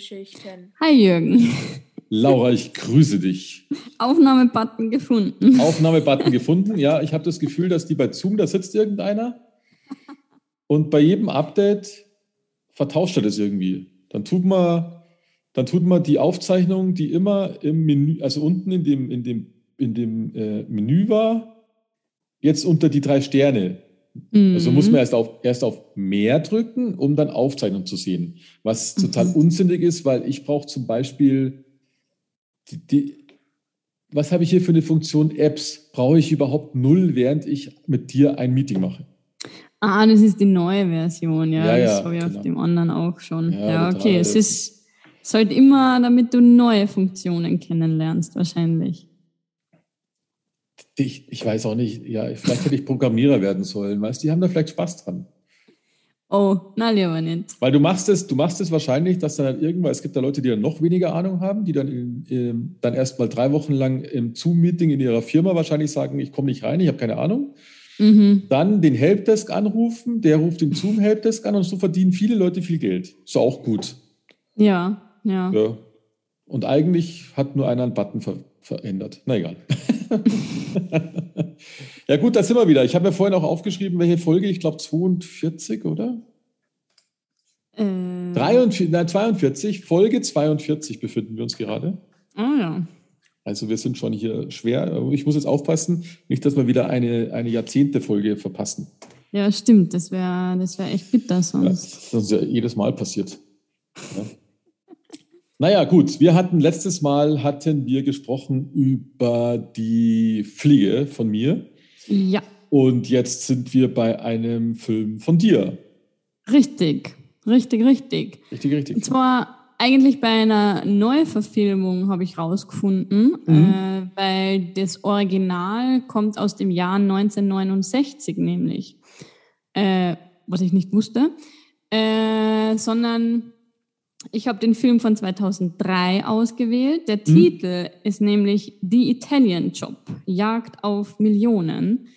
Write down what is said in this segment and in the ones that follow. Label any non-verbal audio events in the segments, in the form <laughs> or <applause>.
Filmgeschichten. Hi Jürgen. Laura, ich grüße dich. Aufnahmebutton gefunden. Aufnahmebutton gefunden. Ja, ich habe das Gefühl, dass die bei Zoom, da sitzt irgendeiner und bei jedem Update vertauscht er das irgendwie. Dann tut man, dann tut man die Aufzeichnung, die immer im Menü, also unten in dem, in dem, in dem äh, Menü war, jetzt unter die drei Sterne. Mhm. Also muss man erst auf, erst auf mehr drücken, um dann Aufzeichnung zu sehen. Was total mhm. unsinnig ist, weil ich brauche zum Beispiel die, die, was habe ich hier für eine Funktion Apps? Brauche ich überhaupt null, während ich mit dir ein Meeting mache? Ah, das ist die neue Version, ja. ja, ja das habe ich genau. auf dem anderen auch schon. Ja, ja okay. Es ist, es halt immer, damit du neue Funktionen kennenlernst, wahrscheinlich. Ich, ich weiß auch nicht, ja, vielleicht hätte ich Programmierer werden sollen, weißt du, die haben da vielleicht Spaß dran. Oh, na lieber nicht. Weil du machst es, du machst es wahrscheinlich, dass dann halt irgendwann, es gibt da Leute, die dann noch weniger Ahnung haben, die dann, in, in, dann erst mal drei Wochen lang im Zoom-Meeting in ihrer Firma wahrscheinlich sagen, ich komme nicht rein, ich habe keine Ahnung. Mhm. Dann den Helpdesk anrufen, der ruft den Zoom-Helpdesk an und so verdienen viele Leute viel Geld. Ist auch gut. Ja, ja. ja. Und eigentlich hat nur einer einen Button ver verändert. Na egal. <laughs> <laughs> ja gut, da sind wir wieder. Ich habe ja vorhin auch aufgeschrieben, welche Folge, ich glaube 42, oder? Äh. 43, nein, 42, Folge 42 befinden wir uns gerade. Ah ja. Also wir sind schon hier schwer. Ich muss jetzt aufpassen, nicht, dass wir wieder eine, eine Jahrzehnte-Folge verpassen. Ja, stimmt. Das wäre das wär echt bitter sonst. Ja, das ist ja jedes Mal passiert. Ja. Naja, gut, wir hatten letztes Mal hatten wir gesprochen über die Fliege von mir. Ja. Und jetzt sind wir bei einem Film von dir. Richtig, richtig, richtig. Richtig, richtig. Und zwar eigentlich bei einer Neuverfilmung habe ich rausgefunden, mhm. äh, weil das Original kommt aus dem Jahr 1969 nämlich, äh, was ich nicht wusste, äh, sondern ich habe den Film von 2003 ausgewählt. Der mhm. Titel ist nämlich The Italian Job, Jagd auf Millionen.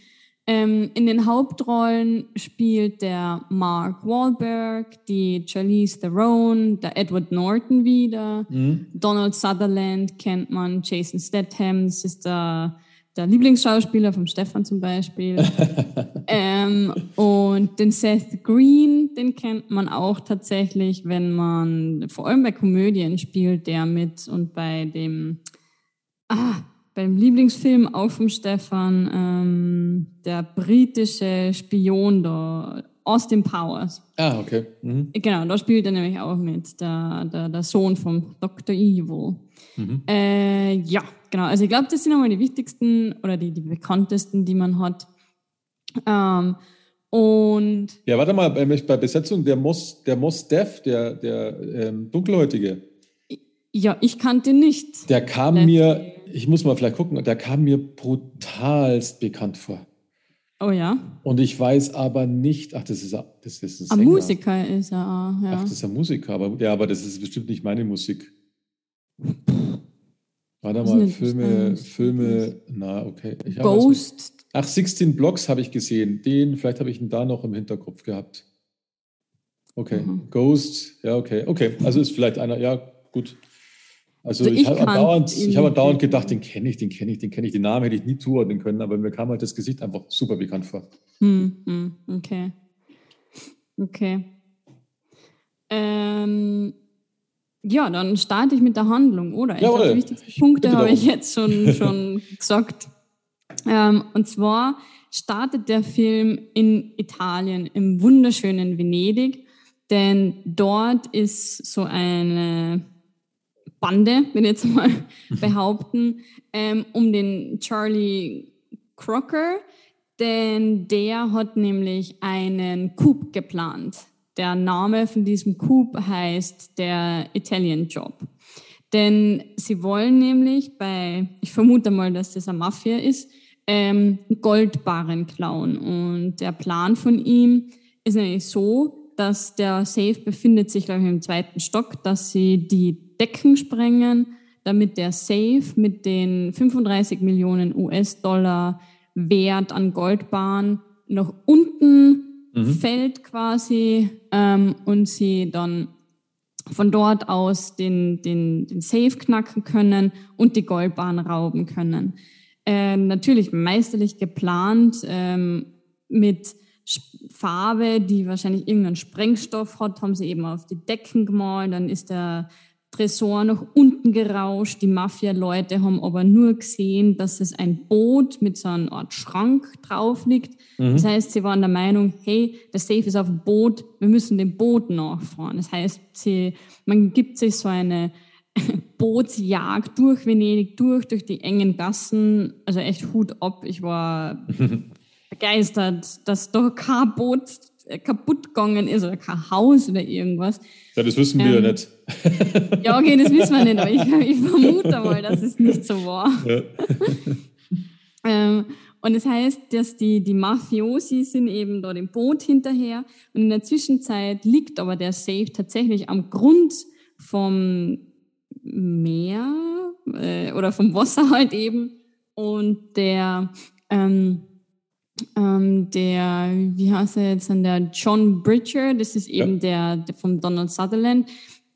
Ähm, in den Hauptrollen spielt der Mark Wahlberg, die Charlize Theron, der Edward Norton wieder, mhm. Donald Sutherland kennt man, Jason Statham, ist der Lieblingsschauspieler vom Stefan zum Beispiel. <laughs> ähm, und den Seth Green, den kennt man auch tatsächlich, wenn man vor allem bei Komödien spielt, der mit und bei dem, ah, beim Lieblingsfilm auch vom Stefan, ähm, der britische Spion da, Austin Powers. Ah, okay. Mhm. Genau, da spielt er nämlich auch mit, der, der, der Sohn von Dr. Evil. Mhm. Äh, ja, genau. Also ich glaube, das sind einmal die wichtigsten oder die, die bekanntesten, die man hat. Ähm, und ja, warte mal, bei, bei Besetzung der Mos, der Mos Def, der, der ähm, Dunkelhäutige. Ja, ich kannte nicht. Der kam Let's mir, ich muss mal vielleicht gucken, der kam mir brutalst bekannt vor. Oh ja. Und ich weiß aber nicht, ach, das ist, das ist ein, ein Musiker ist er, ja. Ach, das ist ein Musiker, aber ja, aber das ist bestimmt nicht meine Musik. Warte mal, Filme, Filme, na, okay. Ich Ghost. Ach, 16 Blocks habe ich gesehen. Den, vielleicht habe ich ihn da noch im Hinterkopf gehabt. Okay, mhm. Ghost, ja, okay. Okay, also ist vielleicht einer, ja, gut. Also, also ich, ich habe dauernd, hab dauernd gedacht, den kenne ich, den kenne ich, den kenne ich. Den Namen hätte ich nie zuordnen können, aber mir kam halt das Gesicht einfach super bekannt vor. Hm, hm, okay. Okay. Ähm, ja, dann starte ich mit der Handlung, oder? Ich Jawohl. die wichtigsten Punkte habe ich jetzt schon, <laughs> schon gesagt. Ähm, und zwar startet der Film in Italien, im wunderschönen Venedig, denn dort ist so eine Bande, wenn jetzt mal <laughs> behaupten, ähm, um den Charlie Crocker, denn der hat nämlich einen Coup geplant. Der Name von diesem Coup heißt der Italian Job. Denn sie wollen nämlich bei, ich vermute mal, dass das eine Mafia ist, ähm, Goldbarren klauen. Und der Plan von ihm ist nämlich so, dass der Safe befindet sich, glaube ich, im zweiten Stock, dass sie die Decken sprengen, damit der Safe mit den 35 Millionen US-Dollar Wert an Goldbarren nach unten mhm. fällt quasi ähm, und sie dann von dort aus den, den, den Safe knacken können und die Goldbahn rauben können. Äh, natürlich meisterlich geplant ähm, mit Farbe, die wahrscheinlich irgendeinen Sprengstoff hat, haben sie eben auf die Decken gemalt, dann ist der Tresor nach unten gerauscht. Die Mafia-Leute haben aber nur gesehen, dass es ein Boot mit so einer Art Schrank drauf liegt. Mhm. Das heißt, sie waren der Meinung, hey, der Safe ist auf dem Boot, wir müssen dem Boot nachfahren. Das heißt, sie, man gibt sich so eine <laughs> Bootsjagd durch Venedig, durch, durch die engen Gassen. Also echt Hut ab. Ich war <laughs> begeistert, dass da kein Boot kaputt gegangen ist oder kein Haus oder irgendwas. Ja, das wissen wir ähm, ja nicht. ja, okay, das wissen wir nicht, aber ich, ich vermute mal, dass es nicht so war. Ja. <laughs> ähm, und das heißt, dass die, die Mafiosi sind eben da dem Boot hinterher und in der Zwischenzeit liegt aber der Safe tatsächlich am Grund vom Meer äh, oder vom Wasser halt eben und der ähm, ähm, der, wie heißt er jetzt, der John Bridger, das ist eben ja. der, der vom Donald Sutherland,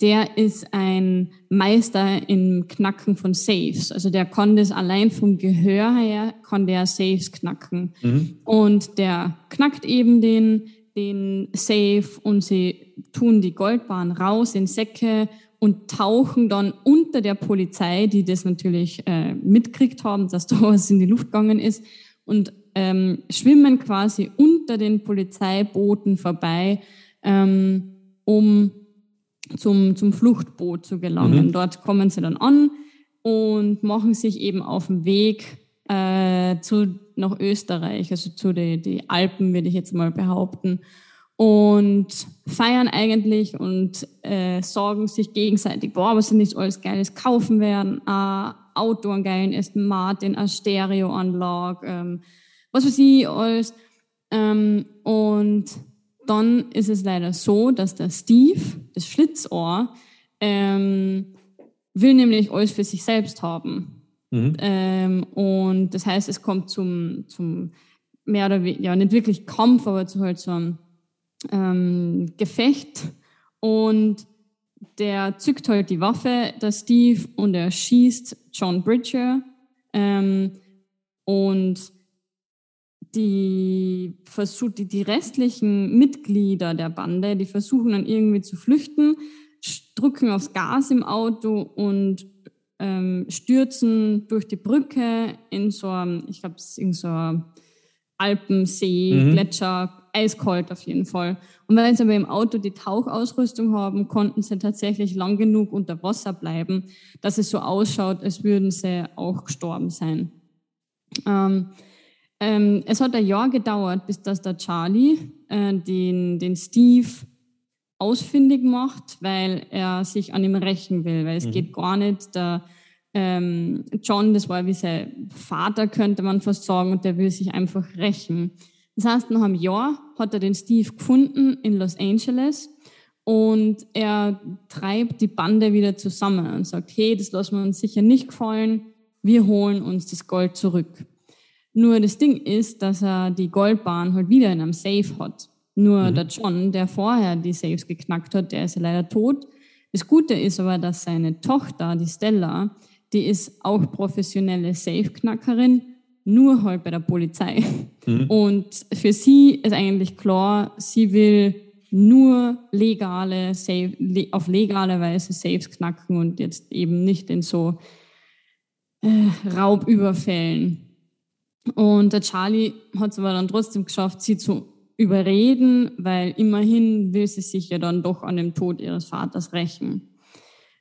der ist ein Meister im Knacken von Safes. Also der kann das allein vom Gehör her, kann der Safes knacken. Mhm. Und der knackt eben den, den Safe und sie tun die Goldbahn raus in Säcke und tauchen dann unter der Polizei, die das natürlich äh, mitkriegt haben, dass <laughs> da was in die Luft gegangen ist und ähm, schwimmen quasi unter den Polizeibooten vorbei, ähm, um zum, zum Fluchtboot zu gelangen. Mhm. Dort kommen sie dann an und machen sich eben auf den Weg äh, zu, nach Österreich, also zu den die Alpen, würde ich jetzt mal behaupten. Und feiern eigentlich und äh, sorgen sich gegenseitig, boah, was sie nicht alles Geiles kaufen werden. Ein Auto, einen geilen Aston Martin, eine Stereoanlage, ähm, was weiß ich alles. Ähm, und dann ist es leider so, dass der Steve, das Schlitzohr, ähm, will nämlich alles für sich selbst haben. Mhm. Ähm, und das heißt, es kommt zum, zum mehr oder weniger, ja, nicht wirklich Kampf, aber zu halt so einem ähm, Gefecht. Und der zückt halt die Waffe, der Steve, und er schießt John Bridger. Ähm, und die, versuch, die, die restlichen Mitglieder der Bande, die versuchen dann irgendwie zu flüchten, drücken aufs Gas im Auto und ähm, stürzen durch die Brücke in so einem, ich glaube, es ist in so einem Alpensee, mhm. Gletscher, eiskalt auf jeden Fall. Und weil sie aber im Auto die Tauchausrüstung haben, konnten sie tatsächlich lang genug unter Wasser bleiben, dass es so ausschaut, als würden sie auch gestorben sein. Ähm, ähm, es hat ein Jahr gedauert, bis dass der Charlie äh, den, den Steve ausfindig macht, weil er sich an ihm rächen will, weil es mhm. geht gar nicht. Der ähm, John, das war wie sein Vater, könnte man fast sagen, und der will sich einfach rächen. Das heißt, nach einem Jahr hat er den Steve gefunden in Los Angeles und er treibt die Bande wieder zusammen und sagt, hey, das lassen wir uns sicher nicht gefallen, wir holen uns das Gold zurück. Nur das Ding ist, dass er die Goldbahn halt wieder in einem Safe hat. Nur mhm. der John, der vorher die Safes geknackt hat, der ist ja leider tot. Das Gute ist aber, dass seine Tochter, die Stella, die ist auch professionelle Safe-Knackerin, nur halt bei der Polizei. Mhm. Und für sie ist eigentlich klar, sie will nur legale, Safe, auf legale Weise Safes knacken und jetzt eben nicht in so äh, Raubüberfällen. Und der Charlie hat es aber dann trotzdem geschafft, sie zu überreden, weil immerhin will sie sich ja dann doch an dem Tod ihres Vaters rächen.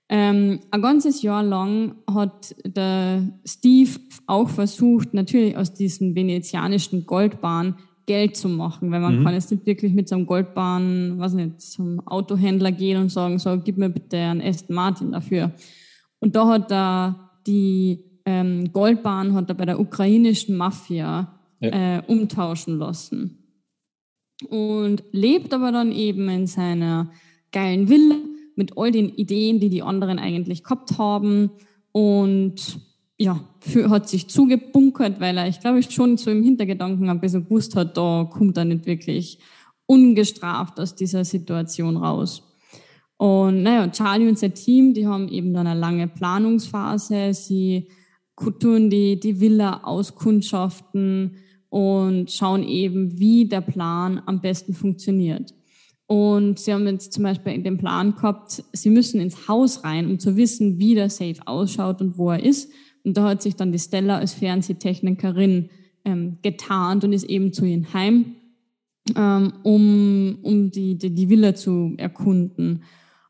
Ähm, ein ganzes Jahr lang hat der Steve auch versucht, natürlich aus diesem venezianischen Goldbahn Geld zu machen, weil man mhm. kann jetzt nicht wirklich mit so einem Goldbahn, was nicht, zum Autohändler gehen und sagen, so, gib mir bitte einen Aston Martin dafür. Und da hat er die ähm, Goldbahn hat er bei der ukrainischen Mafia ja. äh, umtauschen lassen. Und lebt aber dann eben in seiner geilen Villa mit all den Ideen, die die anderen eigentlich gehabt haben. Und ja, für, hat sich zugebunkert, weil er, ich glaube, schon so im Hintergedanken ein bisschen gewusst hat, da kommt er nicht wirklich ungestraft aus dieser Situation raus. Und naja, Charlie und sein Team, die haben eben dann eine lange Planungsphase. Sie tun die, die Villa auskundschaften und schauen eben, wie der Plan am besten funktioniert. Und sie haben jetzt zum Beispiel in dem Plan gehabt, sie müssen ins Haus rein, um zu wissen, wie der Safe ausschaut und wo er ist. Und da hat sich dann die Stella als Fernsehtechnikerin ähm, getarnt und ist eben zu ihrem Heim, ähm, um, um die, die, die Villa zu erkunden.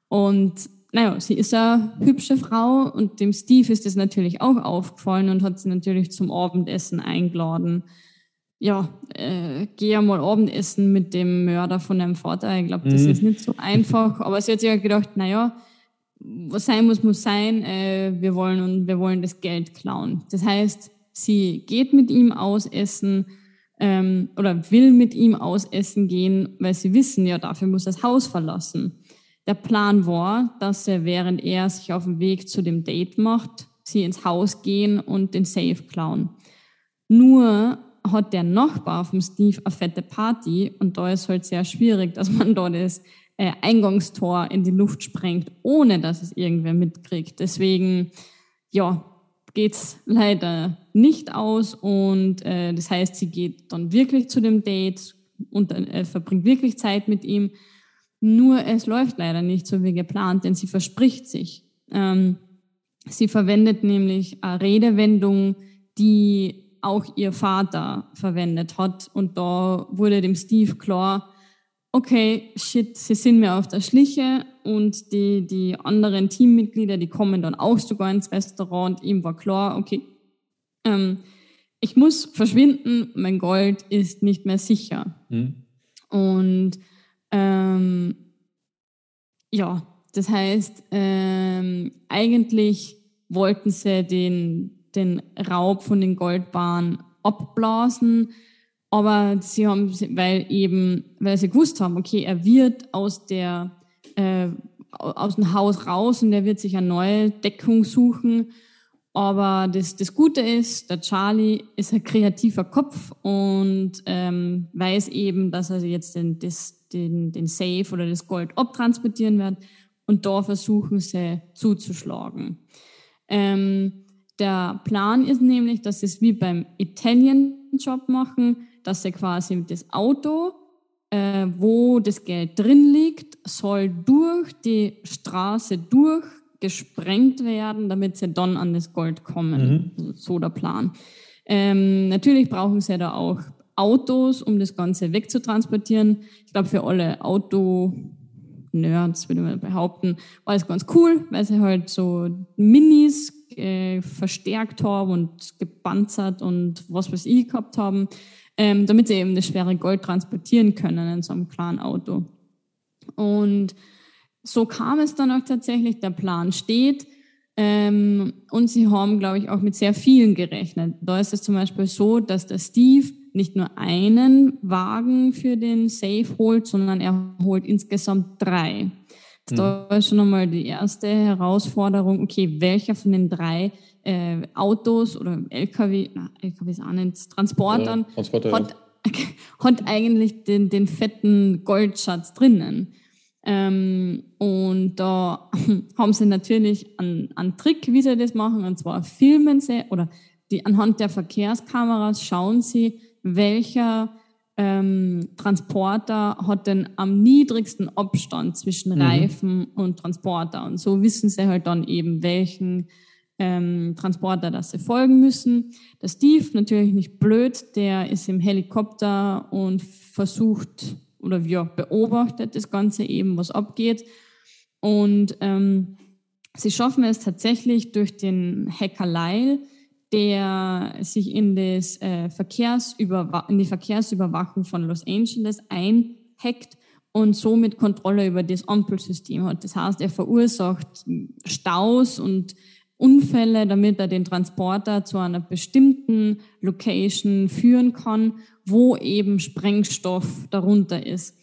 Und naja, sie ist eine hübsche Frau und dem Steve ist das natürlich auch aufgefallen und hat sie natürlich zum Abendessen eingeladen. Ja, äh, geh ja mal Abendessen mit dem Mörder von deinem Vater. Ich glaube, das mhm. ist nicht so einfach. Aber sie hat sich ja gedacht, naja, was sein muss, muss sein. Äh, wir wollen und wir wollen das Geld klauen. Das heißt, sie geht mit ihm ausessen ähm, oder will mit ihm ausessen gehen, weil sie wissen, ja, dafür muss das Haus verlassen. Der Plan war, dass er, während er sich auf den Weg zu dem Date macht, sie ins Haus gehen und den Safe klauen. Nur hat der Nachbar vom Steve eine fette Party und da ist halt sehr schwierig, dass man da das äh, Eingangstor in die Luft sprengt, ohne dass es irgendwer mitkriegt. Deswegen, ja, geht's leider nicht aus und äh, das heißt, sie geht dann wirklich zu dem Date und äh, verbringt wirklich Zeit mit ihm. Nur es läuft leider nicht so wie geplant, denn sie verspricht sich. Ähm, sie verwendet nämlich eine Redewendung, die auch ihr Vater verwendet hat. Und da wurde dem Steve klar, okay, shit, sie sind mir auf der Schliche und die, die anderen Teammitglieder, die kommen dann auch sogar ins Restaurant. Ihm war klar, okay, ähm, ich muss verschwinden, mein Gold ist nicht mehr sicher. Mhm. Und ähm, ja, das heißt, ähm, eigentlich wollten sie den, den Raub von den Goldbahnen abblasen, aber sie haben, weil eben, weil sie gewusst haben, okay, er wird aus der, äh, aus dem Haus raus und er wird sich eine neue Deckung suchen. Aber das, das Gute ist, der Charlie ist ein kreativer Kopf und ähm, weiß eben, dass er jetzt den, das, den, den Safe oder das Gold abtransportieren wird und da versuchen sie zuzuschlagen. Ähm, der Plan ist nämlich, dass sie es wie beim Italian-Job machen, dass sie quasi das Auto, äh, wo das Geld drin liegt, soll durch die Straße durchgesprengt werden, damit sie dann an das Gold kommen. Mhm. So der Plan. Ähm, natürlich brauchen sie da auch Autos, um das Ganze wegzutransportieren. Ich glaube, für alle Auto-Nerds, würde mal behaupten, war es ganz cool, weil sie halt so Minis äh, verstärkt haben und gepanzert und was weiß ich gehabt haben, ähm, damit sie eben das schwere Gold transportieren können in so einem kleinen Auto. Und so kam es dann auch tatsächlich, der Plan steht. Ähm, und sie haben, glaube ich, auch mit sehr vielen gerechnet. Da ist es zum Beispiel so, dass der Steve nicht nur einen Wagen für den Safe holt, sondern er holt insgesamt drei. Mhm. Da ist schon einmal die erste Herausforderung, okay, welcher von den drei äh, Autos oder LKW, na, LKW ist auch nicht, Transportern, ja, Transporter, hat, <laughs> hat eigentlich den, den fetten Goldschatz drinnen. Ähm, und da <laughs> haben sie natürlich einen, einen Trick, wie sie das machen, und zwar filmen sie oder die, anhand der Verkehrskameras schauen sie, welcher ähm, Transporter hat denn am niedrigsten Abstand zwischen mhm. Reifen mhm. und Transporter. Und so wissen sie halt dann eben, welchen ähm, Transporter das sie folgen müssen. Der Steve, natürlich nicht blöd, der ist im Helikopter und versucht oder ja, beobachtet das Ganze eben, was abgeht. Und ähm, sie schaffen es tatsächlich durch den Hacker Lyle, der sich in, das, äh, in die Verkehrsüberwachung von Los Angeles einhackt und somit Kontrolle über das Ampelsystem hat. Das heißt, er verursacht Staus und Unfälle, damit er den Transporter zu einer bestimmten Location führen kann, wo eben Sprengstoff darunter ist.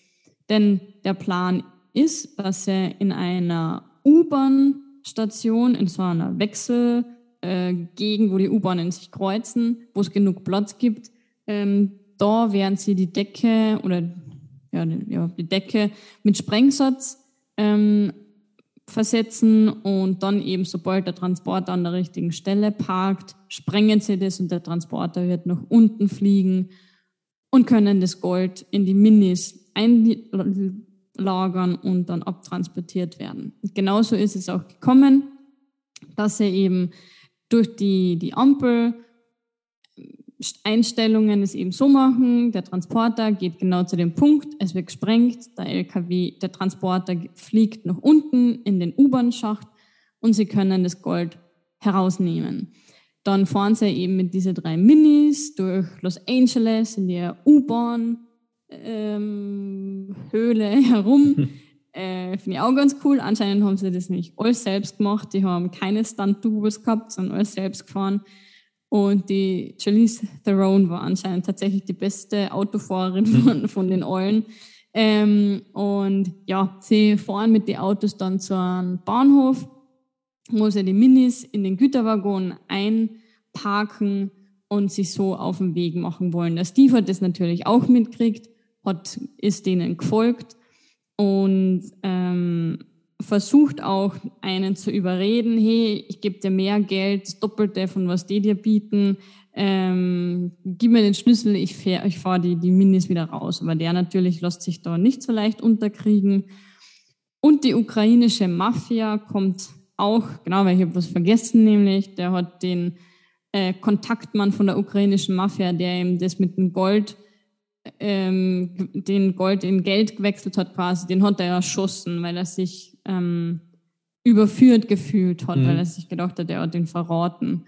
Denn der Plan ist, dass er in einer U-Bahn-Station, in so einer Wechsel- äh, Gegend, wo die U-Bahnen sich kreuzen, wo es genug Platz gibt. Ähm, da werden sie die Decke oder ja, ja, die Decke mit Sprengsatz ähm, versetzen und dann eben, sobald der Transporter an der richtigen Stelle parkt, sprengen sie das und der Transporter wird nach unten fliegen und können das Gold in die Minis einlagern und dann abtransportiert werden. Genauso ist es auch gekommen, dass sie eben durch die, die Ampel Einstellungen es eben so machen, der Transporter geht genau zu dem Punkt, es wird gesprengt, der LKW, der Transporter fliegt nach unten in den U-Bahn-Schacht und sie können das Gold herausnehmen. Dann fahren sie eben mit diesen drei Minis durch Los Angeles in der U-Bahn ähm, <laughs> herum. Äh, Finde ich auch ganz cool. Anscheinend haben sie das nicht alles selbst gemacht. Die haben keine Stunt-Doubles gehabt, sondern alles selbst gefahren. Und die Charlize Theron war anscheinend tatsächlich die beste Autofahrerin mhm. von, von den allen. Ähm, und ja, sie fahren mit den Autos dann zu einem Bahnhof, wo sie die Minis in den Güterwaggon einparken und sich so auf den Weg machen wollen. Der Steve hat das natürlich auch mitkriegt, hat, ist denen gefolgt und ähm, versucht auch einen zu überreden, hey, ich gebe dir mehr Geld, das Doppelte von was die dir bieten, ähm, gib mir den Schlüssel, ich, fahr, ich fahre die, die Minis wieder raus. Aber der natürlich lässt sich da nicht so leicht unterkriegen. Und die ukrainische Mafia kommt auch, genau, weil ich habe was vergessen, nämlich, der hat den äh, Kontaktmann von der ukrainischen Mafia, der ihm das mit dem Gold ähm, den Gold in Geld gewechselt hat quasi, den hat er erschossen, weil er sich ähm, überführt gefühlt hat, mhm. weil er sich gedacht hat, er hat ihn verraten.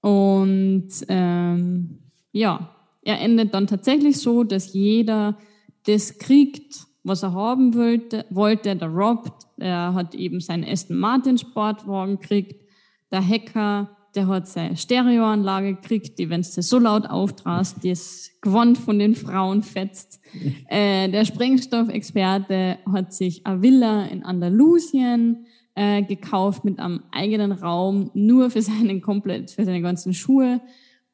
Und ähm, ja, er endet dann tatsächlich so, dass jeder das kriegt, was er haben wollte. wollte. Der Rob, der hat eben seinen Aston Martin Sportwagen gekriegt. Der Hacker der hat seine Stereoanlage gekriegt, die, wenn du so laut auftrast, das Gewand von den Frauen fetzt. <laughs> Äh, der Sprengstoffexperte hat sich eine Villa in Andalusien äh, gekauft mit einem eigenen Raum, nur für seinen komplett, für seine ganzen Schuhe.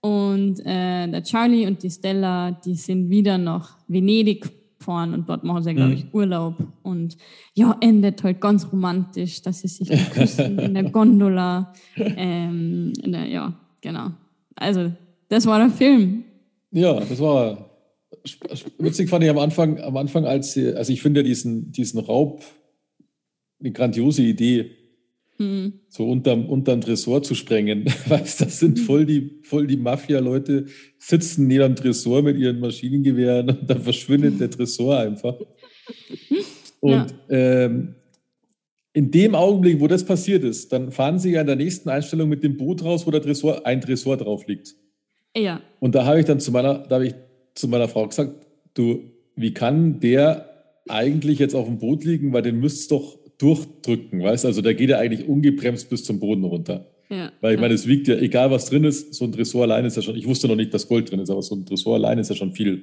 Und äh, der Charlie und die Stella, die sind wieder nach Venedig fahren und dort machen sie, glaube ich, mhm. Urlaub. Und ja, endet halt ganz romantisch, dass sie sich <laughs> küssen in der Gondola. Ähm, in der, ja, genau. Also, das war der Film. Ja, das war witzig fand ich am Anfang, am Anfang als sie, also ich finde diesen, diesen Raub eine grandiose Idee, hm. so unterm, unterm Tresor zu sprengen. <laughs> Weißt, das sind hm. voll die, voll die Mafia-Leute, sitzen neben dem Tresor mit ihren Maschinengewehren und dann verschwindet der Tresor einfach. <laughs> Und ja. ähm, in dem Augenblick, wo das passiert ist, dann fahren sie ja in der nächsten Einstellung mit dem Boot raus, wo der Tresor, ein Tresor drauf liegt. Ja. Und da habe ich dann zu meiner, da habe ich zu meiner Frau gesagt, du, wie kann der eigentlich jetzt auf dem Boot liegen, weil den müsst doch durchdrücken, weißt Also der geht ja eigentlich ungebremst bis zum Boden runter. Ja, Weil ich meine, es wiegt ja, egal was drin ist, so ein Tresor allein ist ja schon, ich wusste noch nicht, dass Gold drin ist, aber so ein Tresor allein ist ja schon viel.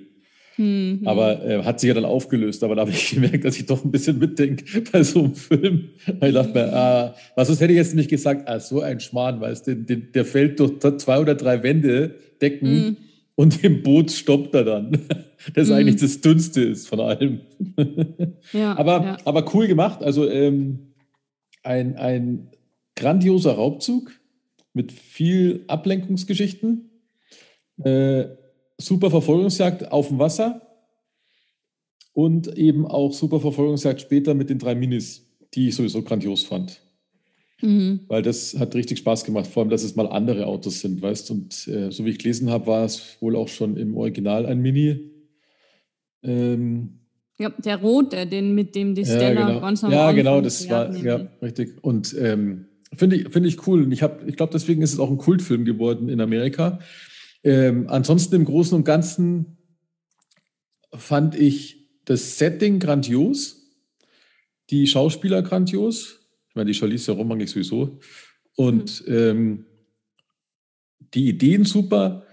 Mhm. Aber äh, hat sich ja dann aufgelöst. Aber da habe ich <laughs> gemerkt, dass ich doch ein bisschen mitdenke bei so einem Film. Weil ich dachte mir, ah, was hätte ich jetzt nicht gesagt? Ah, so ein Schmarrn, weißt du, der, der fällt durch zwei oder drei Wände, Decken mhm. Und im Boot stoppt er dann. <laughs> Das mhm. eigentlich das Dünnste ist von allem. <laughs> Ja, aber, ja. aber cool gemacht. Also ähm, ein, ein grandioser Raubzug mit viel Ablenkungsgeschichten. Äh, super Verfolgungsjagd auf dem Wasser und eben auch super Verfolgungsjagd später mit den drei Minis, die ich sowieso grandios fand. Mhm. Weil das hat richtig Spaß gemacht, vor allem, dass es mal andere Autos sind, weißt Und äh, so wie ich gelesen habe, war es wohl auch schon im Original ein Mini. Ähm, ja, der rote, den mit dem die Stella ja, genau. ganz am Ja, genau, das war, ja, richtig. Und ähm, finde ich, find ich cool. Und ich, ich glaube, deswegen ist es auch ein Kultfilm geworden in Amerika. Ähm, ansonsten im Großen und Ganzen fand ich das Setting grandios, die Schauspieler grandios. Ich meine, die Charlize Theron mag ich sowieso. Und mhm. ähm, die Ideen super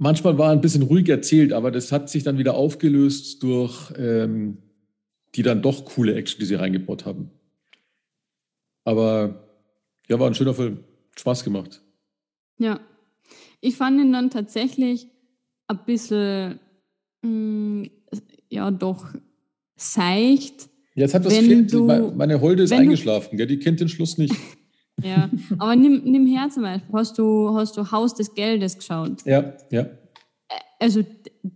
manchmal war ein bisschen ruhig erzählt, aber das hat sich dann wieder aufgelöst durch ähm, die dann doch coole Action, die sie reingebaut haben. Aber ja, war ein schöner Film. Spaß gemacht. Ja. Ich fand ihn dann tatsächlich ein bisschen, mh, mm, ja, doch seicht, Jetzt hat was fehlt. Meine Holde ist eingeschlafen, gell? die kennt den Schluss nicht. <laughs> Ja, aber nimm, nimm her zum Beispiel. Hast du, hast du Haus des Geldes geschaut? Ja, ja. Also,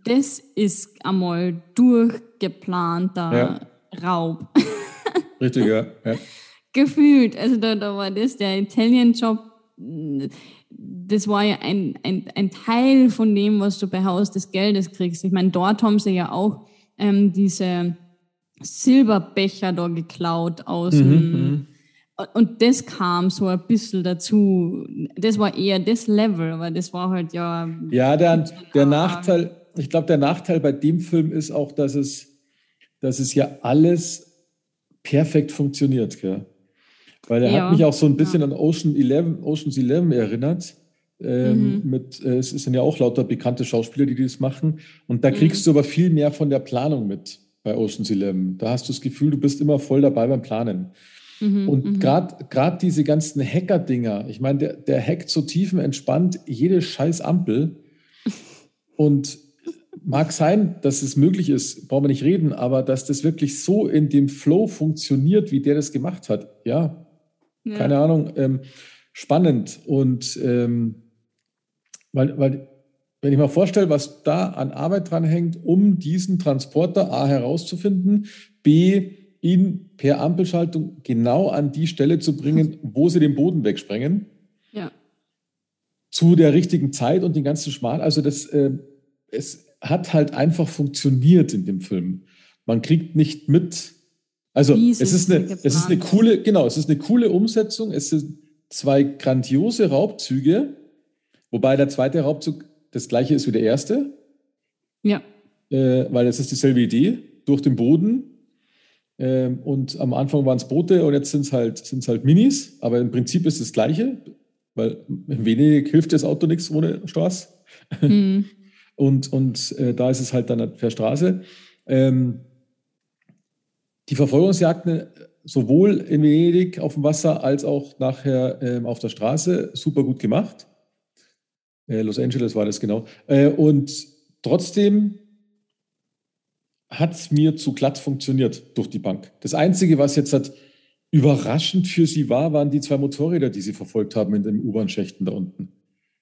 das ist einmal durchgeplanter ja. Raub. <laughs> Richtig, ja. ja. Gefühlt. Also, da, da war das der Italian-Job. Das war ja ein, ein, ein Teil von dem, was du bei Haus des Geldes kriegst. Ich meine, dort haben sie ja auch ähm, diese Silberbecher da geklaut aus mhm. Mhm. Und das kam so ein bisschen dazu. Das war eher das Level, aber das war halt ja. Ja, der, der Nachteil, ich glaube, der Nachteil bei dem Film ist auch, dass es, dass es ja alles perfekt funktioniert. Gell? Weil er ja, hat mich auch so ein bisschen ja. an Ocean 11, Ocean's 11 erinnert. Ähm, mhm. mit, äh, es sind ja auch lauter bekannte Schauspieler, die das machen. Und da kriegst mhm. du aber viel mehr von der Planung mit bei Ocean's 11. Da hast du das Gefühl, du bist immer voll dabei beim Planen. Mhm, und mhm. gerade diese ganzen Hacker-Dinger, ich meine, der, der hackt so tiefenentspannt jede scheiß Ampel. <laughs> Und mag sein, dass es möglich ist, brauchen wir nicht reden, aber dass das wirklich so in dem Flow funktioniert, wie der das gemacht hat, ja, ja. keine Ahnung, ähm, spannend. Und ähm, weil, weil wenn ich mal vorstelle, was da an Arbeit dran hängt, um diesen Transporter A herauszufinden, B ihn per Ampelschaltung genau an die Stelle zu bringen, wo sie den Boden wegsprengen. Ja. Zu der richtigen Zeit und den ganzen Schmal. Also das, äh, es hat halt einfach funktioniert in dem Film. Man kriegt nicht mit. Also es ist, eine, es ist eine coole, genau, es ist eine coole Umsetzung. Es sind zwei grandiose Raubzüge, wobei der zweite Raubzug das gleiche ist wie der erste. Ja. Äh, weil es ist dieselbe Idee, durch den Boden. Ähm, und am Anfang waren es Boote und jetzt sind es halt, sind's halt Minis, aber im Prinzip ist es das gleiche, weil in Venedig hilft das Auto nichts ohne Straße. Mhm. <laughs> Und, und äh, da ist es halt dann per Straße. Ähm, die Verfolgungsjagden sowohl in Venedig auf dem Wasser als auch nachher ähm, auf der Straße super gut gemacht. Äh, Los Angeles war das genau. Äh, und trotzdem hat es mir zu glatt funktioniert durch die Bank. Das Einzige, was jetzt hat überraschend für sie war, waren die zwei Motorräder, die sie verfolgt haben in den U-Bahn-Schächten da unten.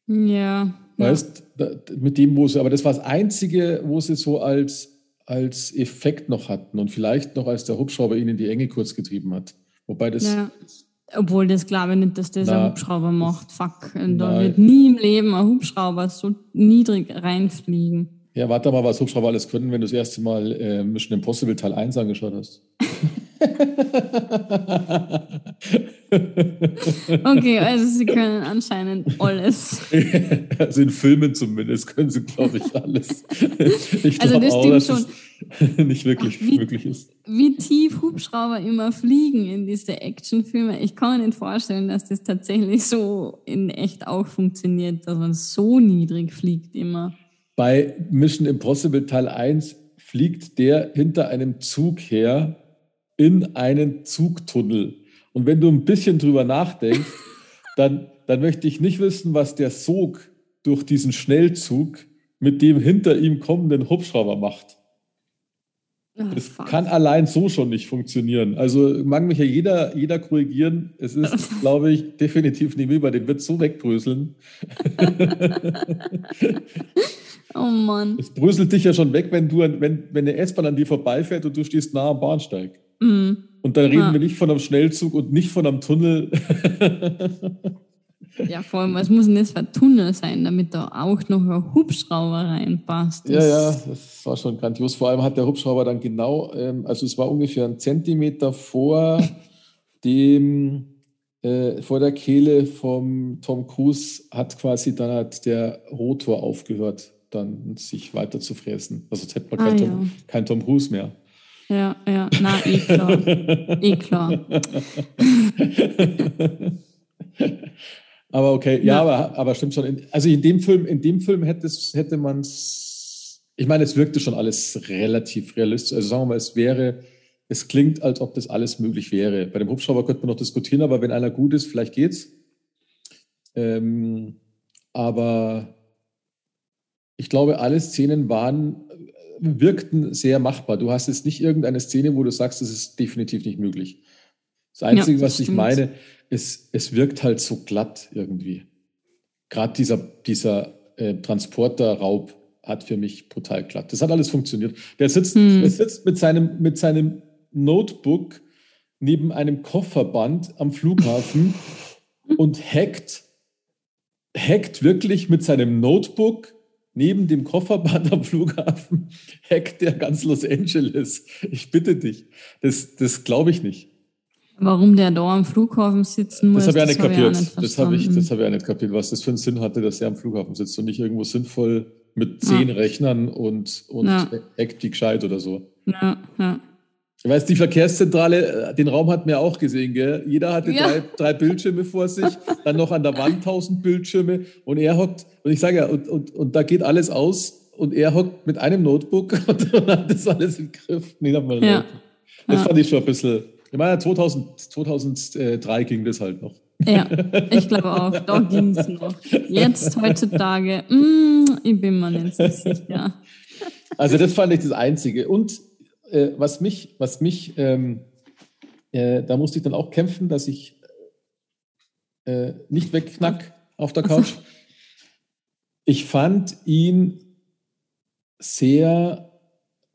Ja. Weißt, ja. Da, mit dem, wo sie, aber das war das Einzige, wo sie so als, als Effekt noch hatten und vielleicht noch als der Hubschrauber ihnen die Enge kurz getrieben hat. Wobei das ja. Obwohl das glaube ich nicht, dass das Na, ein Hubschrauber macht. Fuck. Und da wird nie im Leben ein Hubschrauber so niedrig reinfliegen. Ja, warte mal, was Hubschrauber alles können, wenn du das erste Mal äh, Mission Impossible Teil 1 angeschaut hast. <laughs> okay, also sie können anscheinend alles. <laughs> also in Filmen zumindest können sie, glaube ich, alles. <laughs> Ich also das auch, dass schon. <laughs> Nicht wirklich Ach, wie, möglich ist. Wie tief Hubschrauber immer fliegen in diese Actionfilme. Ich kann mir nicht vorstellen, dass das tatsächlich so in echt auch funktioniert, dass man so niedrig fliegt immer. Bei Mission Impossible Teil 1 fliegt der hinter einem Zug her in einen Zugtunnel. Und wenn du ein bisschen drüber nachdenkst, <laughs> dann, dann möchte ich nicht wissen, was der Sog durch diesen Schnellzug mit dem hinter ihm kommenden Hubschrauber macht. Oh, das fuck. kann allein so schon nicht funktionieren. Also mag mich ja jeder, jeder korrigieren. Es ist, <laughs> glaube ich, definitiv nicht über den wird so wegbröseln. <laughs> oh Mann. Es bröselt dich ja schon weg, wenn, du, wenn, wenn eine S-Bahn an dir vorbeifährt und du stehst nah am Bahnsteig. Mhm. Und dann reden ja. wir nicht von einem Schnellzug und nicht von einem Tunnel. <laughs> ja, vor allem, was muss denn das für ein Tunnel sein, damit da auch noch ein Hubschrauber reinpasst? Das ja, ja, das war schon grandios. Vor allem hat der Hubschrauber dann genau, ähm, also es war ungefähr ein Zentimeter vor <laughs> dem, äh, vor der Kehle vom Tom Cruise hat quasi dann hat der Rotor aufgehört, dann sich weiter zu fräsen. Also jetzt hätte man kein, ah, Tom, ja. kein Tom Cruise mehr. Ja, ja, na, eh klar. <laughs> eh klar. <laughs> aber okay, ja, ja, Aber, aber stimmt schon. Also in dem Film, in dem Film hätte, es, hätte man es, ich meine, es wirkte schon alles relativ realistisch. Also sagen wir mal, es wäre, es klingt, als ob das alles möglich wäre. Bei dem Hubschrauber könnte man noch diskutieren, aber wenn einer gut ist, vielleicht geht's. Ähm, aber ich glaube, alle Szenen waren wirkten sehr machbar. Du hast jetzt nicht irgendeine Szene, wo du sagst, das ist definitiv nicht möglich. Das Einzige, ja, das was stimmt. ich meine, ist, es wirkt halt so glatt irgendwie. Gerade dieser, dieser äh, Transporterraub hat für mich brutal glatt. Das hat alles funktioniert. Der sitzt, hm. der sitzt mit, seinem, mit seinem Notebook neben einem Kofferband am Flughafen <laughs> und hackt, hackt wirklich mit seinem Notebook neben dem Kofferband am Flughafen, <laughs> hackt der ganz Los Angeles. Ich bitte dich. Das, das glaube ich nicht. Warum der da am Flughafen sitzen muss, das habe ich auch nicht kapiert. Nicht das habe ich, das habe ich auch nicht kapiert, was das für einen Sinn hatte, dass er am Flughafen sitzt und nicht irgendwo sinnvoll mit zehn ja. Rechnern und, und ja. die gescheit oder so. Ja, ja. Ich weiß, die Verkehrszentrale, äh, den Raum hat mir auch gesehen, gell? Jeder hatte ja. drei, drei, Bildschirme vor sich, dann noch an der Wand tausend Bildschirme und er hockt, und ich sage ja, und, und, und da geht alles aus und er hockt mit einem Notebook und, <laughs> und hat das alles im Griff. Nee, ja. Das fand ich schon ein bisschen, ich meine, 2000, 2003 ging das halt noch. Ja, <laughs> ich glaube auch, da ging es noch. Jetzt, heutzutage, mm, ich bin mir nicht so sicher. Also das fand ich das Einzige. Und äh, was mich, was mich ähm, äh, da musste ich dann auch kämpfen, dass ich äh, nicht wegknack auf der Couch. Ich fand ihn sehr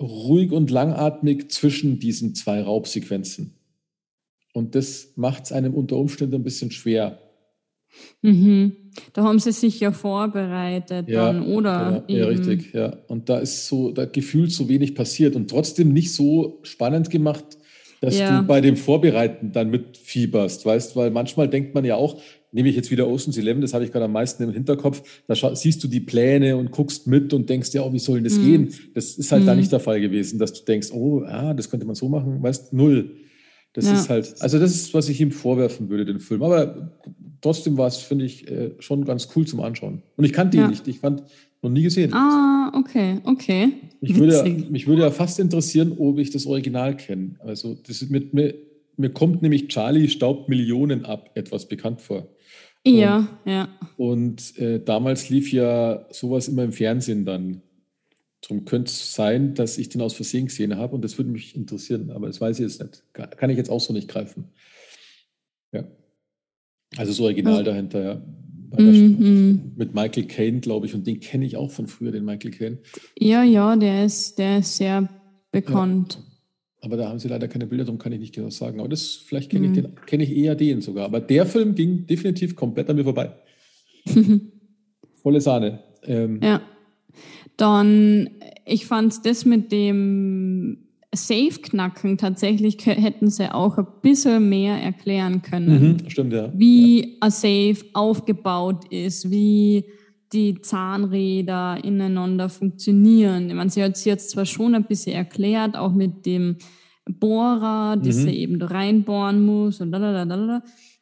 ruhig und langatmig zwischen diesen zwei Raubsequenzen. Und das macht es einem unter Umständen ein bisschen schwer. Mhm. Da haben sie sich ja vorbereitet ja, dann, oder? Ja, ja, richtig, ja. Und da ist so, da gefühlt so wenig passiert und trotzdem nicht so spannend gemacht, dass ja. du bei dem Vorbereiten dann mitfieberst, weißt, weil manchmal denkt man ja auch, nehme ich jetzt wieder Ocean's Eleven, das habe ich gerade am meisten im Hinterkopf, da siehst du die Pläne und guckst mit und denkst ja, oh, wie soll denn das mhm. gehen? Das ist halt mhm. da nicht der Fall gewesen, dass du denkst, oh, ah, das könnte man so machen, weißt, null. Das ja. ist halt, also das ist, was ich ihm vorwerfen würde, den Film. Aber trotzdem war es, finde ich, äh, schon ganz cool zum Anschauen. Und ich kannte ihn ja. nicht. Ich fand noch nie gesehen. Ah, okay, okay. Mich würde, mich würde ja fast interessieren, ob ich das Original kenne. Also das ist mit mir, mir kommt nämlich Charlie staubt Millionen ab etwas bekannt vor. Ja, und, ja. Und äh, damals lief ja sowas immer im Fernsehen dann. Darum könnte es sein, dass ich den aus Versehen gesehen habe und das würde mich interessieren, aber das weiß ich jetzt nicht. Kann ich jetzt auch so nicht greifen. Ja. Also das Original ja. dahinter, ja. Mhm. Mit Michael Caine, glaube ich, und den kenne ich auch von früher, den Michael Caine. Ja, ja, der ist, der ist sehr bekannt. Ja. Aber da haben sie leider keine Bilder, darum kann ich nicht genau sagen. Aber das, vielleicht kenne mhm. ich, kenn ich eher den sogar. Aber der Film ging definitiv komplett an mir vorbei. <laughs> Volle Sahne. Ähm, ja. Dann, ich fand das mit dem Safe-Knacken tatsächlich hätten sie auch ein bisschen mehr erklären können. Mhm, stimmt, ja. Wie ja. ein Safe aufgebaut ist, wie die Zahnräder ineinander funktionieren. Ich meine, sie hat es jetzt zwar schon ein bisschen erklärt, auch mit dem Bohrer, dass mhm. sie eben da reinbohren muss und da,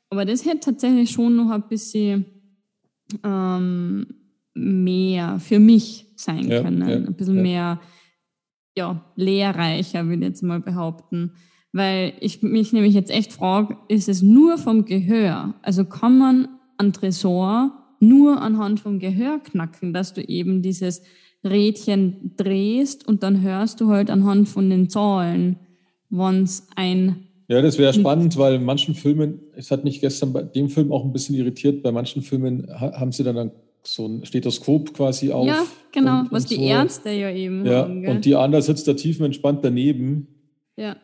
Aber das hätte tatsächlich schon noch ein bisschen ähm, mehr für mich sein ja, können. Ja, ein bisschen mehr ja, lehrreicher, würde ich jetzt mal behaupten. Weil ich mich nämlich jetzt echt frage, ist es nur vom Gehör? Also kann man an Tresor nur anhand vom Gehör knacken, dass du eben dieses Rädchen drehst und dann hörst du halt anhand von den Zahlen, wann es ein ja, das wäre spannend, weil in manchen Filmen, es hat mich gestern bei dem Film auch ein bisschen irritiert, bei manchen Filmen haben sie dann so ein Stethoskop quasi auf. Ja, genau, und, was und die so. Ärzte ja eben ja, haben. Gell? Und die Anna sitzt da tiefenentspannt daneben. Ja.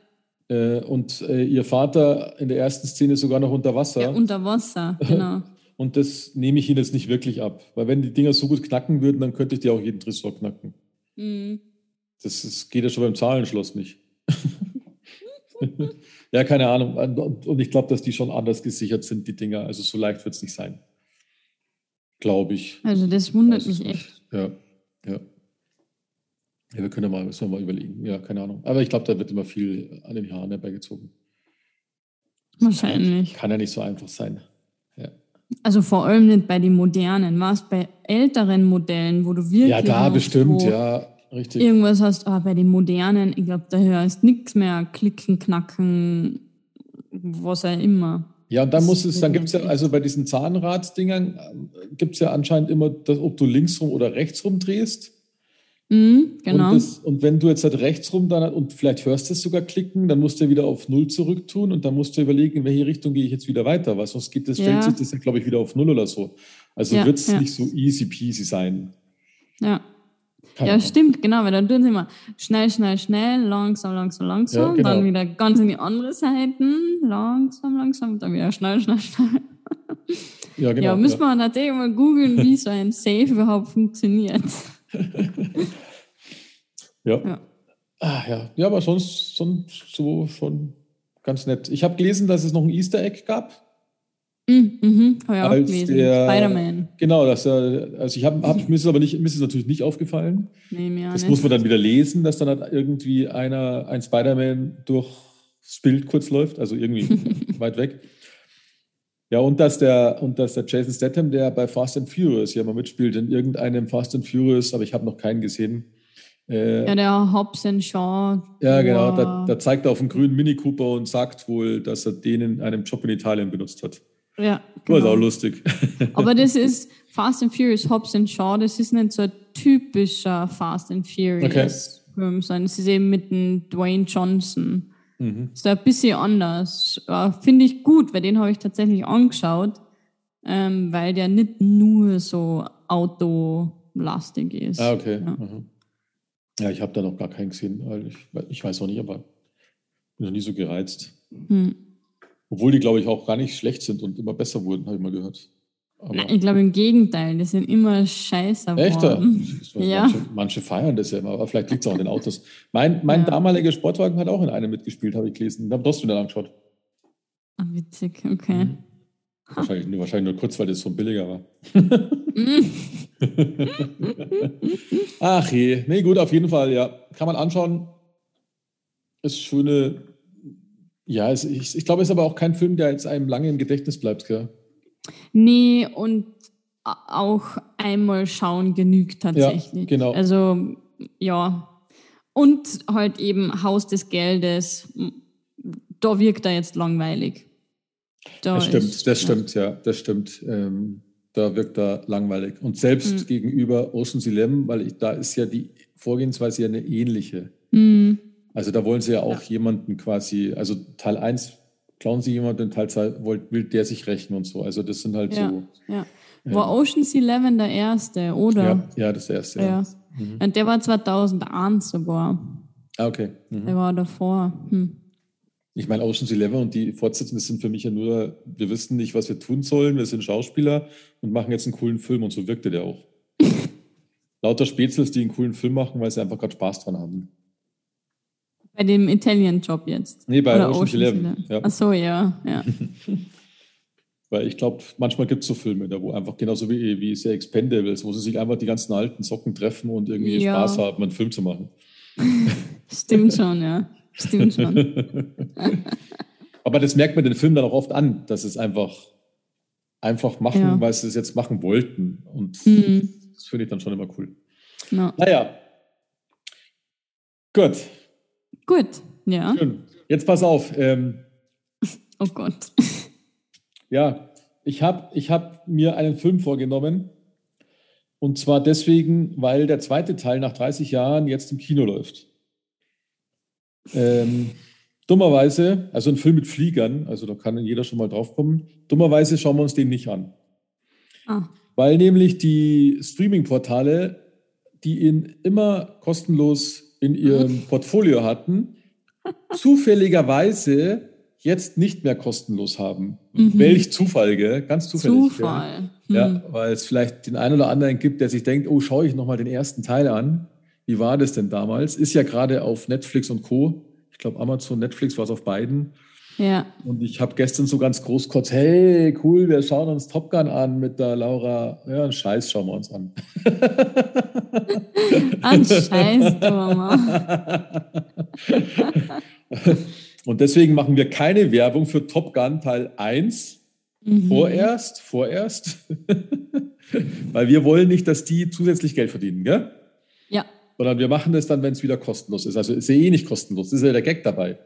Äh, und äh, ihr Vater in der ersten Szene sogar noch unter Wasser. Ja, unter Wasser, <laughs> genau. und das nehme ich ihnen jetzt nicht wirklich ab. Weil wenn die Dinger so gut knacken würden, dann könnte ich dir auch jeden Tresor knacken. Mhm. Das, das geht ja schon beim Zahlenschloss nicht. <laughs> ja, keine Ahnung. Und ich glaube, dass die schon anders gesichert sind, die Dinger. Also so leicht wird es nicht sein glaube ich. Also das wundert mich echt. Ja, ja. Ja, wir können ja mal, müssen wir mal überlegen. Ja, keine Ahnung. Aber ich glaube, da wird immer viel an den Haaren herbeigezogen. Wahrscheinlich. Kann ja nicht so einfach sein. Ja. Also vor allem nicht bei den modernen. War es bei älteren Modellen, wo du wirklich. Ja, da bestimmt, ja, richtig. Irgendwas hast, aber bei den modernen, ich glaube, da hörst nichts mehr. Klicken, knacken, was auch immer. Ja, und dann muss es, dann gibt es ja, also bei diesen Zahnradsdingern äh, gibt es ja anscheinend immer, das, ob du links rum oder rechts rum drehst. Mhm, genau. Und, das, und, wenn du jetzt halt rechts rum dann und vielleicht hörst du es sogar klicken, dann musst du wieder auf Null zurück tun und dann musst du überlegen, in welche Richtung gehe ich jetzt wieder weiter, weil sonst geht das, ja. stellt sich das ja, glaube ich, wieder auf Null oder so. Also ja, wird es ja. nicht so easy peasy sein. Ja. Ja, stimmt, genau, weil dann tun sie immer schnell, schnell, schnell, langsam, langsam, langsam, ja, genau. dann wieder ganz in die andere Seite, langsam, langsam, dann wieder schnell, schnell, <laughs> schnell. Ja, genau. Ja, müssen wir natürlich mal googeln, wie so ein Safe überhaupt funktioniert. <laughs> ja. Ja. Ah, ja. ja, aber sonst, sonst so schon ganz nett. Ich habe gelesen, dass es noch ein Easter Egg gab. Mhm, mhm habe ich auch gelesen. Spider-Man. Genau, das, also ich habe, hab, mir ist es aber nicht, mir ist es natürlich nicht aufgefallen. Nee, mir das nicht. muss man dann wieder lesen, dass dann halt irgendwie einer, ein Spider-Man durchs Bild kurz läuft, also irgendwie <laughs> weit weg. Ja, und dass der, und dass der Jason Statham, der bei Fast and Furious ja mal mitspielt, in irgendeinem Fast and Furious, aber ich habe noch keinen gesehen. Äh, ja, der Hobbs and Shaw. Ja, genau. Da, da, zeigt er auf einen grünen Mini Cooper und sagt wohl, dass er den in einem Job in Italien benutzt hat. Ja. Genau. Das ist auch lustig. <laughs> Aber das ist Fast and Furious, Hobbs and Shaw, das ist nicht so ein typischer Fast and Furious okay. Film, sondern es ist eben mit dem Dwayne Johnson. Mhm. Ist da ein bisschen anders. Finde ich gut, weil den habe ich tatsächlich angeschaut, ähm, weil der nicht nur so autolastig ist. Ah, okay. Ja, mhm. ja ich habe da noch gar keinen gesehen. Weil ich, ich weiß auch nicht, aber bin noch nie so gereizt. Mhm. Obwohl die, glaube ich, auch gar nicht schlecht sind und immer besser wurden, habe ich mal gehört. Aber ich glaube im Gegenteil, die sind immer scheiße Echter? Ja. Manche, manche, feiern das ja immer, aber vielleicht liegt es auch an den Autos. Mein, mein ja. damaliger Sportwagen hat auch in einem mitgespielt, habe ich gelesen. Da hast du dann angeschaut. Ah, witzig, okay. Mhm. Wahrscheinlich, nur, wahrscheinlich nur kurz, weil das so billiger war. <laughs> Ach je, nee, gut, auf jeden Fall, ja. Kann man anschauen. Ist schöne, ja, es, ich, ich glaube, es ist aber auch kein Film, der jetzt einem lange im Gedächtnis bleibt, gell? Nee, und auch einmal schauen genügt tatsächlich. Ja, genau. Also, ja. Und halt eben Haus des Geldes, da wirkt er jetzt langweilig. Da das stimmt, ist, das stimmt, ja, das stimmt. Ähm, da wirkt er langweilig. Und selbst mhm. gegenüber Ocean's Eleven, weil ich, da ist ja die Vorgehensweise ja eine ähnliche. Mhm. Also da wollen sie ja auch ja. jemanden quasi, also Teil 1 klauen sie jemanden, Teil 2 will der sich rächen und so. Also das sind halt ja, so. Ja. War. Ocean's Eleven der erste, oder? Ja, ja das erste. Ja. Mhm. Und der war 2001 sogar. Ah, okay. Mhm. Der war davor. Hm. Ich meine, Ocean's Eleven und die Fortsetzungen sind für mich ja nur, wir wissen nicht, was wir tun sollen, wir sind Schauspieler und machen jetzt einen coolen Film und so wirkte der auch. <laughs> Lauter Spätzels, die einen coolen Film machen, weil sie einfach gerade Spaß dran haben. Bei dem Italian-Job jetzt? Nee, bei Oder Ocean's, Ocean's Eleven. Ja. Ach so, ja. ja. <laughs> Weil ich glaube, manchmal gibt es so Filme, da wo einfach genauso wie, wie sehr Expendables, wo sie sich einfach die ganzen alten Socken treffen und irgendwie ja. Spaß haben, einen Film zu machen. <laughs> Stimmt schon, ja. Stimmt schon. <laughs> Aber das merkt man den Film dann auch oft an, dass es einfach, einfach machen, ja. weil sie es jetzt machen wollten. Und mhm. das finde ich dann schon immer cool. No. Naja. Gut. Gut, ja. Schön. Jetzt pass auf. Ähm, <laughs> oh Gott. Ja, ich habe ich hab mir einen Film vorgenommen. Und zwar deswegen, weil der zweite Teil nach 30 Jahren jetzt im Kino läuft. Ähm, dummerweise, also ein Film mit Fliegern, also da kann jeder schon mal drauf kommen. Dummerweise schauen wir uns den nicht an. Ah. Weil nämlich die Streaming-Portale, die ihn immer kostenlos in ihrem Portfolio hatten, <laughs> zufälligerweise jetzt nicht mehr kostenlos haben. Mhm. Welch Zufall, gell? Ganz zufällig. Zufall. Hm. Ja, weil es vielleicht den einen oder anderen gibt, der sich denkt, oh, schaue ich nochmal den ersten Teil an. Wie war das denn damals? Ist ja gerade auf Netflix und Co. Ich glaube, Amazon, Netflix war es auf beiden. Ja. Und ich habe gestern so ganz groß kurz, hey, cool, wir schauen uns Top Gun an mit der Laura. Ja, einen Scheiß schauen wir uns an. <laughs> Ein Scheiß, Mama. <laughs> Und deswegen machen wir keine Werbung für Top Gun Teil 1. Mhm. Vorerst, vorerst. <laughs> Weil wir wollen nicht, dass die zusätzlich Geld verdienen, gell? Ja. Sondern wir machen das dann, wenn es wieder kostenlos ist. Also ist ja eh nicht kostenlos. Das ist ja der Gag dabei.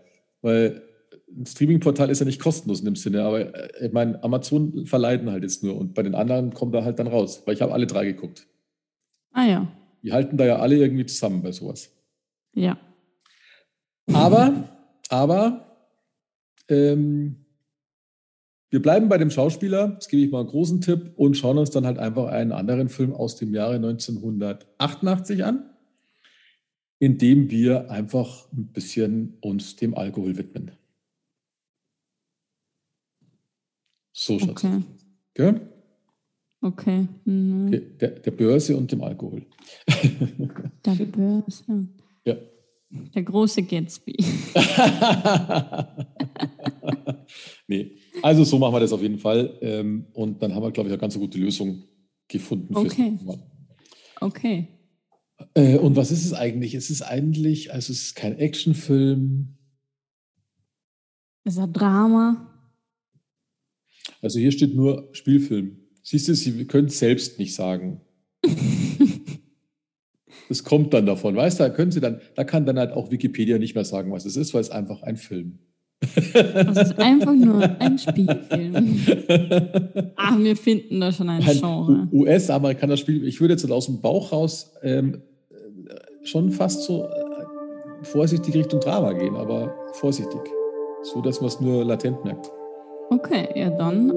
Weil ein Streaming-Portal ist ja nicht kostenlos in dem Sinne, aber äh, ich meine, Amazon verleiten halt jetzt nur und bei den anderen kommt er halt dann raus, weil ich habe alle drei geguckt. Ah ja. Die halten da ja alle irgendwie zusammen bei sowas. Ja. Aber, aber, ähm, wir bleiben bei dem Schauspieler, das gebe ich mal einen großen Tipp, und schauen uns dann halt einfach einen anderen Film aus dem Jahre 1988 an, in dem wir einfach ein bisschen uns dem Alkohol widmen. So schaut's Okay. Gell? Okay. Mhm. Okay, Der, der Börse und dem Alkohol. <laughs> Der Börse. ja. Der große Gatsby. <laughs> nee, also so machen wir das auf jeden Fall. Ähm, und dann haben wir, glaube ich, eine ganz gute Lösung gefunden. fürs Okay. Okay. Äh, und was ist es eigentlich? Es ist eigentlich, also es ist kein Actionfilm. Ist ein Drama. Also hier steht nur Spielfilm. Siehst du, Sie können es selbst nicht sagen. <laughs> Das kommt dann davon, weißt du, da können Sie dann, da kann dann halt auch Wikipedia nicht mehr sagen, was es ist, weil es einfach ein Film. Das ist einfach nur ein Spielfilm. <laughs> Ah, wir finden da schon ein ein Genre. US-Amerikaner Spiel. Ich würde jetzt aus dem Bauch raus ähm, äh, schon fast so äh, vorsichtig Richtung Drama gehen, aber vorsichtig. So, dass man es nur latent merkt. Okay, ja dann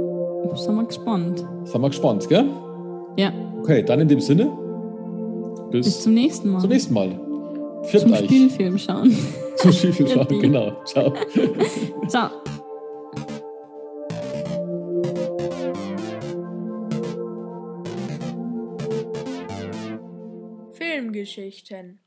sind wir gespannt. Sind wir gespannt, gell? Ja, Okay, dann in dem Sinne. Bis, bis zum nächsten Mal. zum nächsten Mal. Viert Zum euch. Spielfilm schauen. <laughs> Zum Spielfilm schauen, <laughs> genau. Ciao. <laughs> Ciao. Filmgeschichten